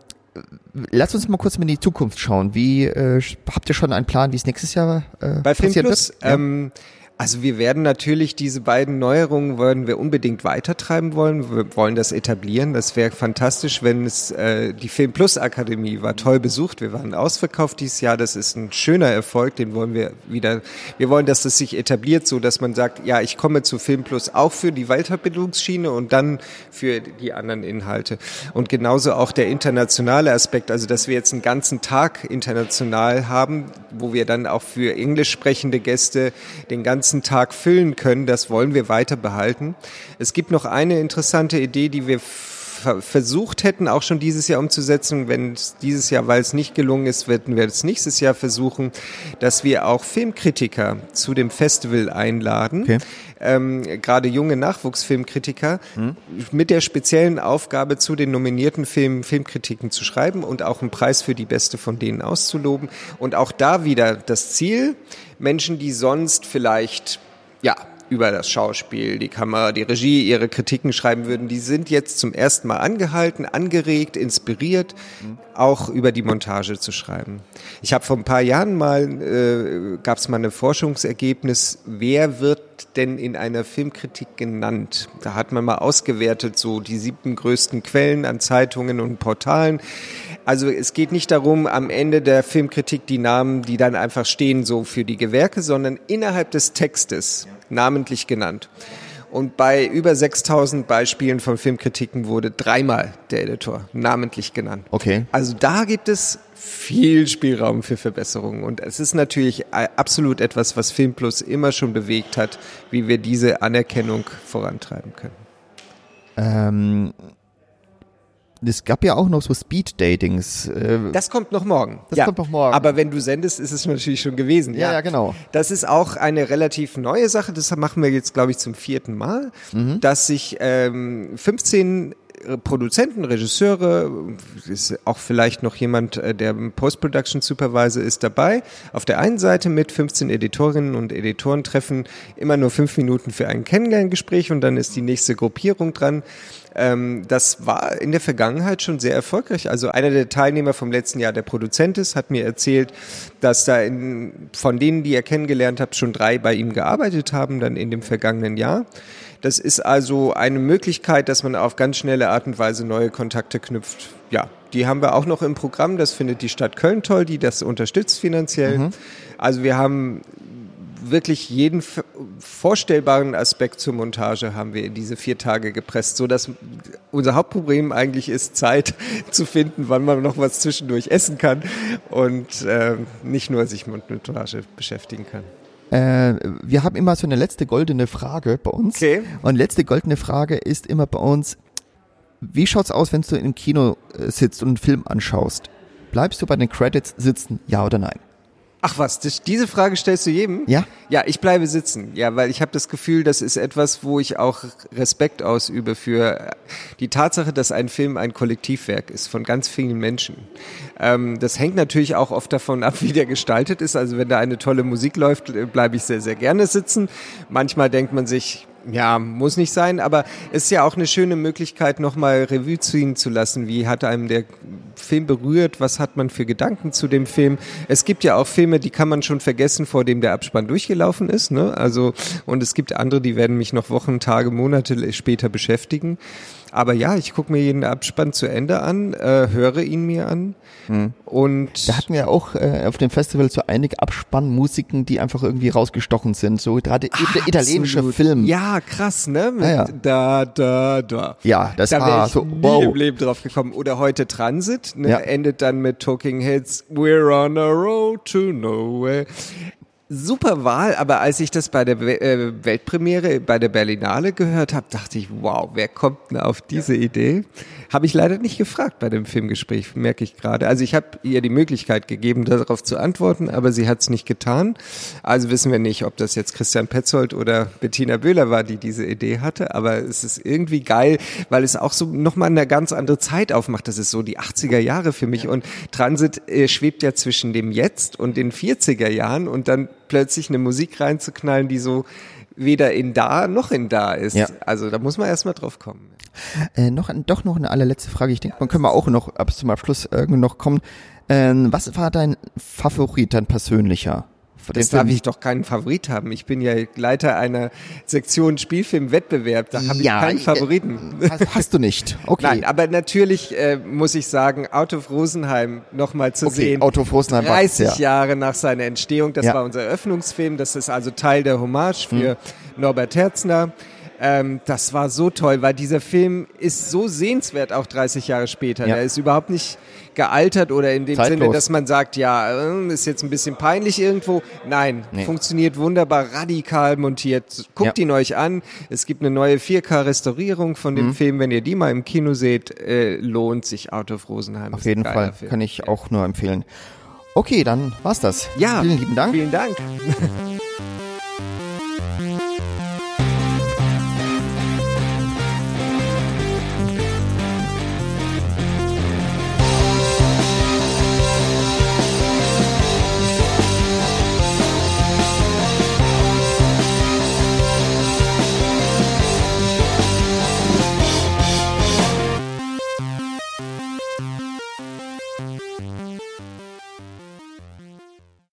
Lass uns mal kurz in die Zukunft schauen. Wie äh, habt ihr schon einen Plan, wie es nächstes Jahr äh, Bei Film Plus, wird? Ja. Also wir werden natürlich diese beiden Neuerungen wollen wir unbedingt weitertreiben wollen. Wir wollen das etablieren. Das wäre fantastisch, wenn es äh, die Film Plus Akademie war toll besucht. Wir waren ausverkauft dieses Jahr. Das ist ein schöner Erfolg. Den wollen wir wieder. Wir wollen, dass das sich etabliert, so dass man sagt, ja, ich komme zu Film Plus auch für die Weiterbildungsschiene und dann für die anderen Inhalte. Und genauso auch der internationale Aspekt, also dass wir jetzt einen ganzen Tag international haben, wo wir dann auch für englisch sprechende Gäste den ganzen ganzen Tag füllen können. Das wollen wir weiter behalten. Es gibt noch eine interessante Idee, die wir versucht hätten, auch schon dieses Jahr umzusetzen. Wenn es dieses Jahr, weil es nicht gelungen ist, werden wir es nächstes Jahr versuchen, dass wir auch Filmkritiker zu dem Festival einladen. Okay. Ähm, gerade junge Nachwuchsfilmkritiker mhm. mit der speziellen Aufgabe, zu den nominierten Filmen Filmkritiken zu schreiben und auch einen Preis für die beste von denen auszuloben. Und auch da wieder das Ziel, Menschen, die sonst vielleicht ja, über das Schauspiel, die Kamera, die Regie ihre Kritiken schreiben würden, die sind jetzt zum ersten Mal angehalten, angeregt, inspiriert, auch über die Montage zu schreiben. Ich habe vor ein paar Jahren mal, äh, gab es mal ein Forschungsergebnis, wer wird denn in einer Filmkritik genannt? Da hat man mal ausgewertet, so die sieben größten Quellen an Zeitungen und Portalen. Also es geht nicht darum, am Ende der Filmkritik die Namen, die dann einfach stehen, so für die Gewerke, sondern innerhalb des Textes namentlich genannt. Und bei über 6000 Beispielen von Filmkritiken wurde dreimal der Editor namentlich genannt. Okay. Also da gibt es viel Spielraum für Verbesserungen. Und es ist natürlich absolut etwas, was Filmplus immer schon bewegt hat, wie wir diese Anerkennung vorantreiben können. Ähm, es gab ja auch noch so Speed-Datings. Äh das kommt noch morgen. Das ja. kommt noch morgen. Aber wenn du sendest, ist es natürlich schon gewesen. Ja, ja, ja genau. Das ist auch eine relativ neue Sache. Das machen wir jetzt, glaube ich, zum vierten Mal, mhm. dass sich ähm, 15 Produzenten, Regisseure, ist auch vielleicht noch jemand, äh, der Post-Production Supervisor ist dabei. Auf der einen Seite mit 15 Editorinnen und Editoren treffen immer nur fünf Minuten für ein Kennenlerngespräch und dann ist die nächste Gruppierung dran. Ähm, das war in der Vergangenheit schon sehr erfolgreich. Also einer der Teilnehmer vom letzten Jahr, der Produzent ist, hat mir erzählt, dass da in, von denen, die er kennengelernt hat, schon drei bei ihm gearbeitet haben, dann in dem vergangenen Jahr. Das ist also eine Möglichkeit, dass man auf ganz schnelle Art und Weise neue Kontakte knüpft. Ja, die haben wir auch noch im Programm. Das findet die Stadt Köln toll, die das unterstützt finanziell. Mhm. Also wir haben wirklich jeden vorstellbaren Aspekt zur Montage haben wir in diese vier Tage gepresst, so dass unser Hauptproblem eigentlich ist, Zeit zu finden, wann man noch was zwischendurch essen kann und äh, nicht nur sich mit Montage beschäftigen kann. Äh, wir haben immer so eine letzte goldene Frage bei uns. Okay. Und letzte goldene Frage ist immer bei uns, wie schaut's aus, wenn du im Kino äh, sitzt und einen Film anschaust? Bleibst du bei den Credits sitzen, ja oder nein? Ach was, das, diese Frage stellst du jedem? Ja. Ja, ich bleibe sitzen. Ja, weil ich habe das Gefühl, das ist etwas, wo ich auch Respekt ausübe für die Tatsache, dass ein Film ein Kollektivwerk ist von ganz vielen Menschen. Ähm, das hängt natürlich auch oft davon ab, wie der gestaltet ist. Also wenn da eine tolle Musik läuft, bleibe ich sehr, sehr gerne sitzen. Manchmal denkt man sich, ja, muss nicht sein, aber es ist ja auch eine schöne Möglichkeit, nochmal Revue ziehen zu lassen. Wie hat einem der Film berührt, was hat man für Gedanken zu dem Film. Es gibt ja auch Filme, die kann man schon vergessen, vor dem der Abspann durchgelaufen ist. Ne? Also, und es gibt andere, die werden mich noch Wochen, Tage, Monate später beschäftigen. Aber ja, ich gucke mir jeden Abspann zu Ende an, äh, höre ihn mir an. Hm. Und Da hatten wir auch äh, auf dem Festival so einige Abspannmusiken, die einfach irgendwie rausgestochen sind. So gerade ita- italienische. Film. Ja, krass, ne? Mit Ja, ja. Da, da, da. Ja, das da war ich so, nie wow. im Leben drauf gekommen. Oder heute Transit, ne? Ja. endet dann mit Talking Heads, We're on a road to nowhere. Super Wahl, aber als ich das bei der äh, Weltpremiere bei der Berlinale gehört habe, dachte ich, wow, wer kommt denn auf diese Idee? Habe ich leider nicht gefragt bei dem Filmgespräch, merke ich gerade. Also ich habe ihr die Möglichkeit gegeben, darauf zu antworten, aber sie hat es nicht getan. Also wissen wir nicht, ob das jetzt Christian Petzold oder Bettina Böhler war, die diese Idee hatte. Aber es ist irgendwie geil, weil es auch so nochmal eine ganz andere Zeit aufmacht. Das ist so die 80er Jahre für mich. Und Transit äh, schwebt ja zwischen dem Jetzt und den 40er Jahren und dann plötzlich eine Musik reinzuknallen, die so weder in da noch in da ist. Ja. Also da muss man erstmal drauf kommen. Äh, noch, doch noch eine allerletzte Frage. Ich denke, man können wir auch noch ab zum Abschluss irgendwo noch kommen. Ähm, was war dein Favorit, dein persönlicher? Das darf ich doch keinen Favorit haben. Ich bin ja Leiter einer Sektion Spielfilmwettbewerb. Da habe ich Ja, keinen äh, Favoriten. Hast, hast du nicht? Okay. Nein, aber natürlich äh, muss ich sagen, Out of Rosenheim nochmal zu okay. sehen. Auto Rosenheim war 30 ja. Jahre nach seiner Entstehung. Das Ja. war unser Eröffnungsfilm. Das ist also Teil der Hommage für Norbert Herzner. Ähm, das war so toll, weil dieser Film ist so sehenswert auch 30 Jahre später. Ja. Der ist überhaupt nicht gealtert oder in dem Zeitlos. Sinne, dass man sagt, ja, äh, ist jetzt ein bisschen peinlich irgendwo. Nein, Nee. funktioniert wunderbar, radikal montiert. Guckt Ja. ihn euch an. Es gibt eine neue 4K-Restaurierung von Mhm. dem Film. Wenn ihr die mal im Kino seht, äh, lohnt sich Out of Rosenheim. Auf jeden Fall. Film. Kann ich auch nur empfehlen. Okay, dann war's das. Ja, Vielen lieben Dank. Vielen Dank.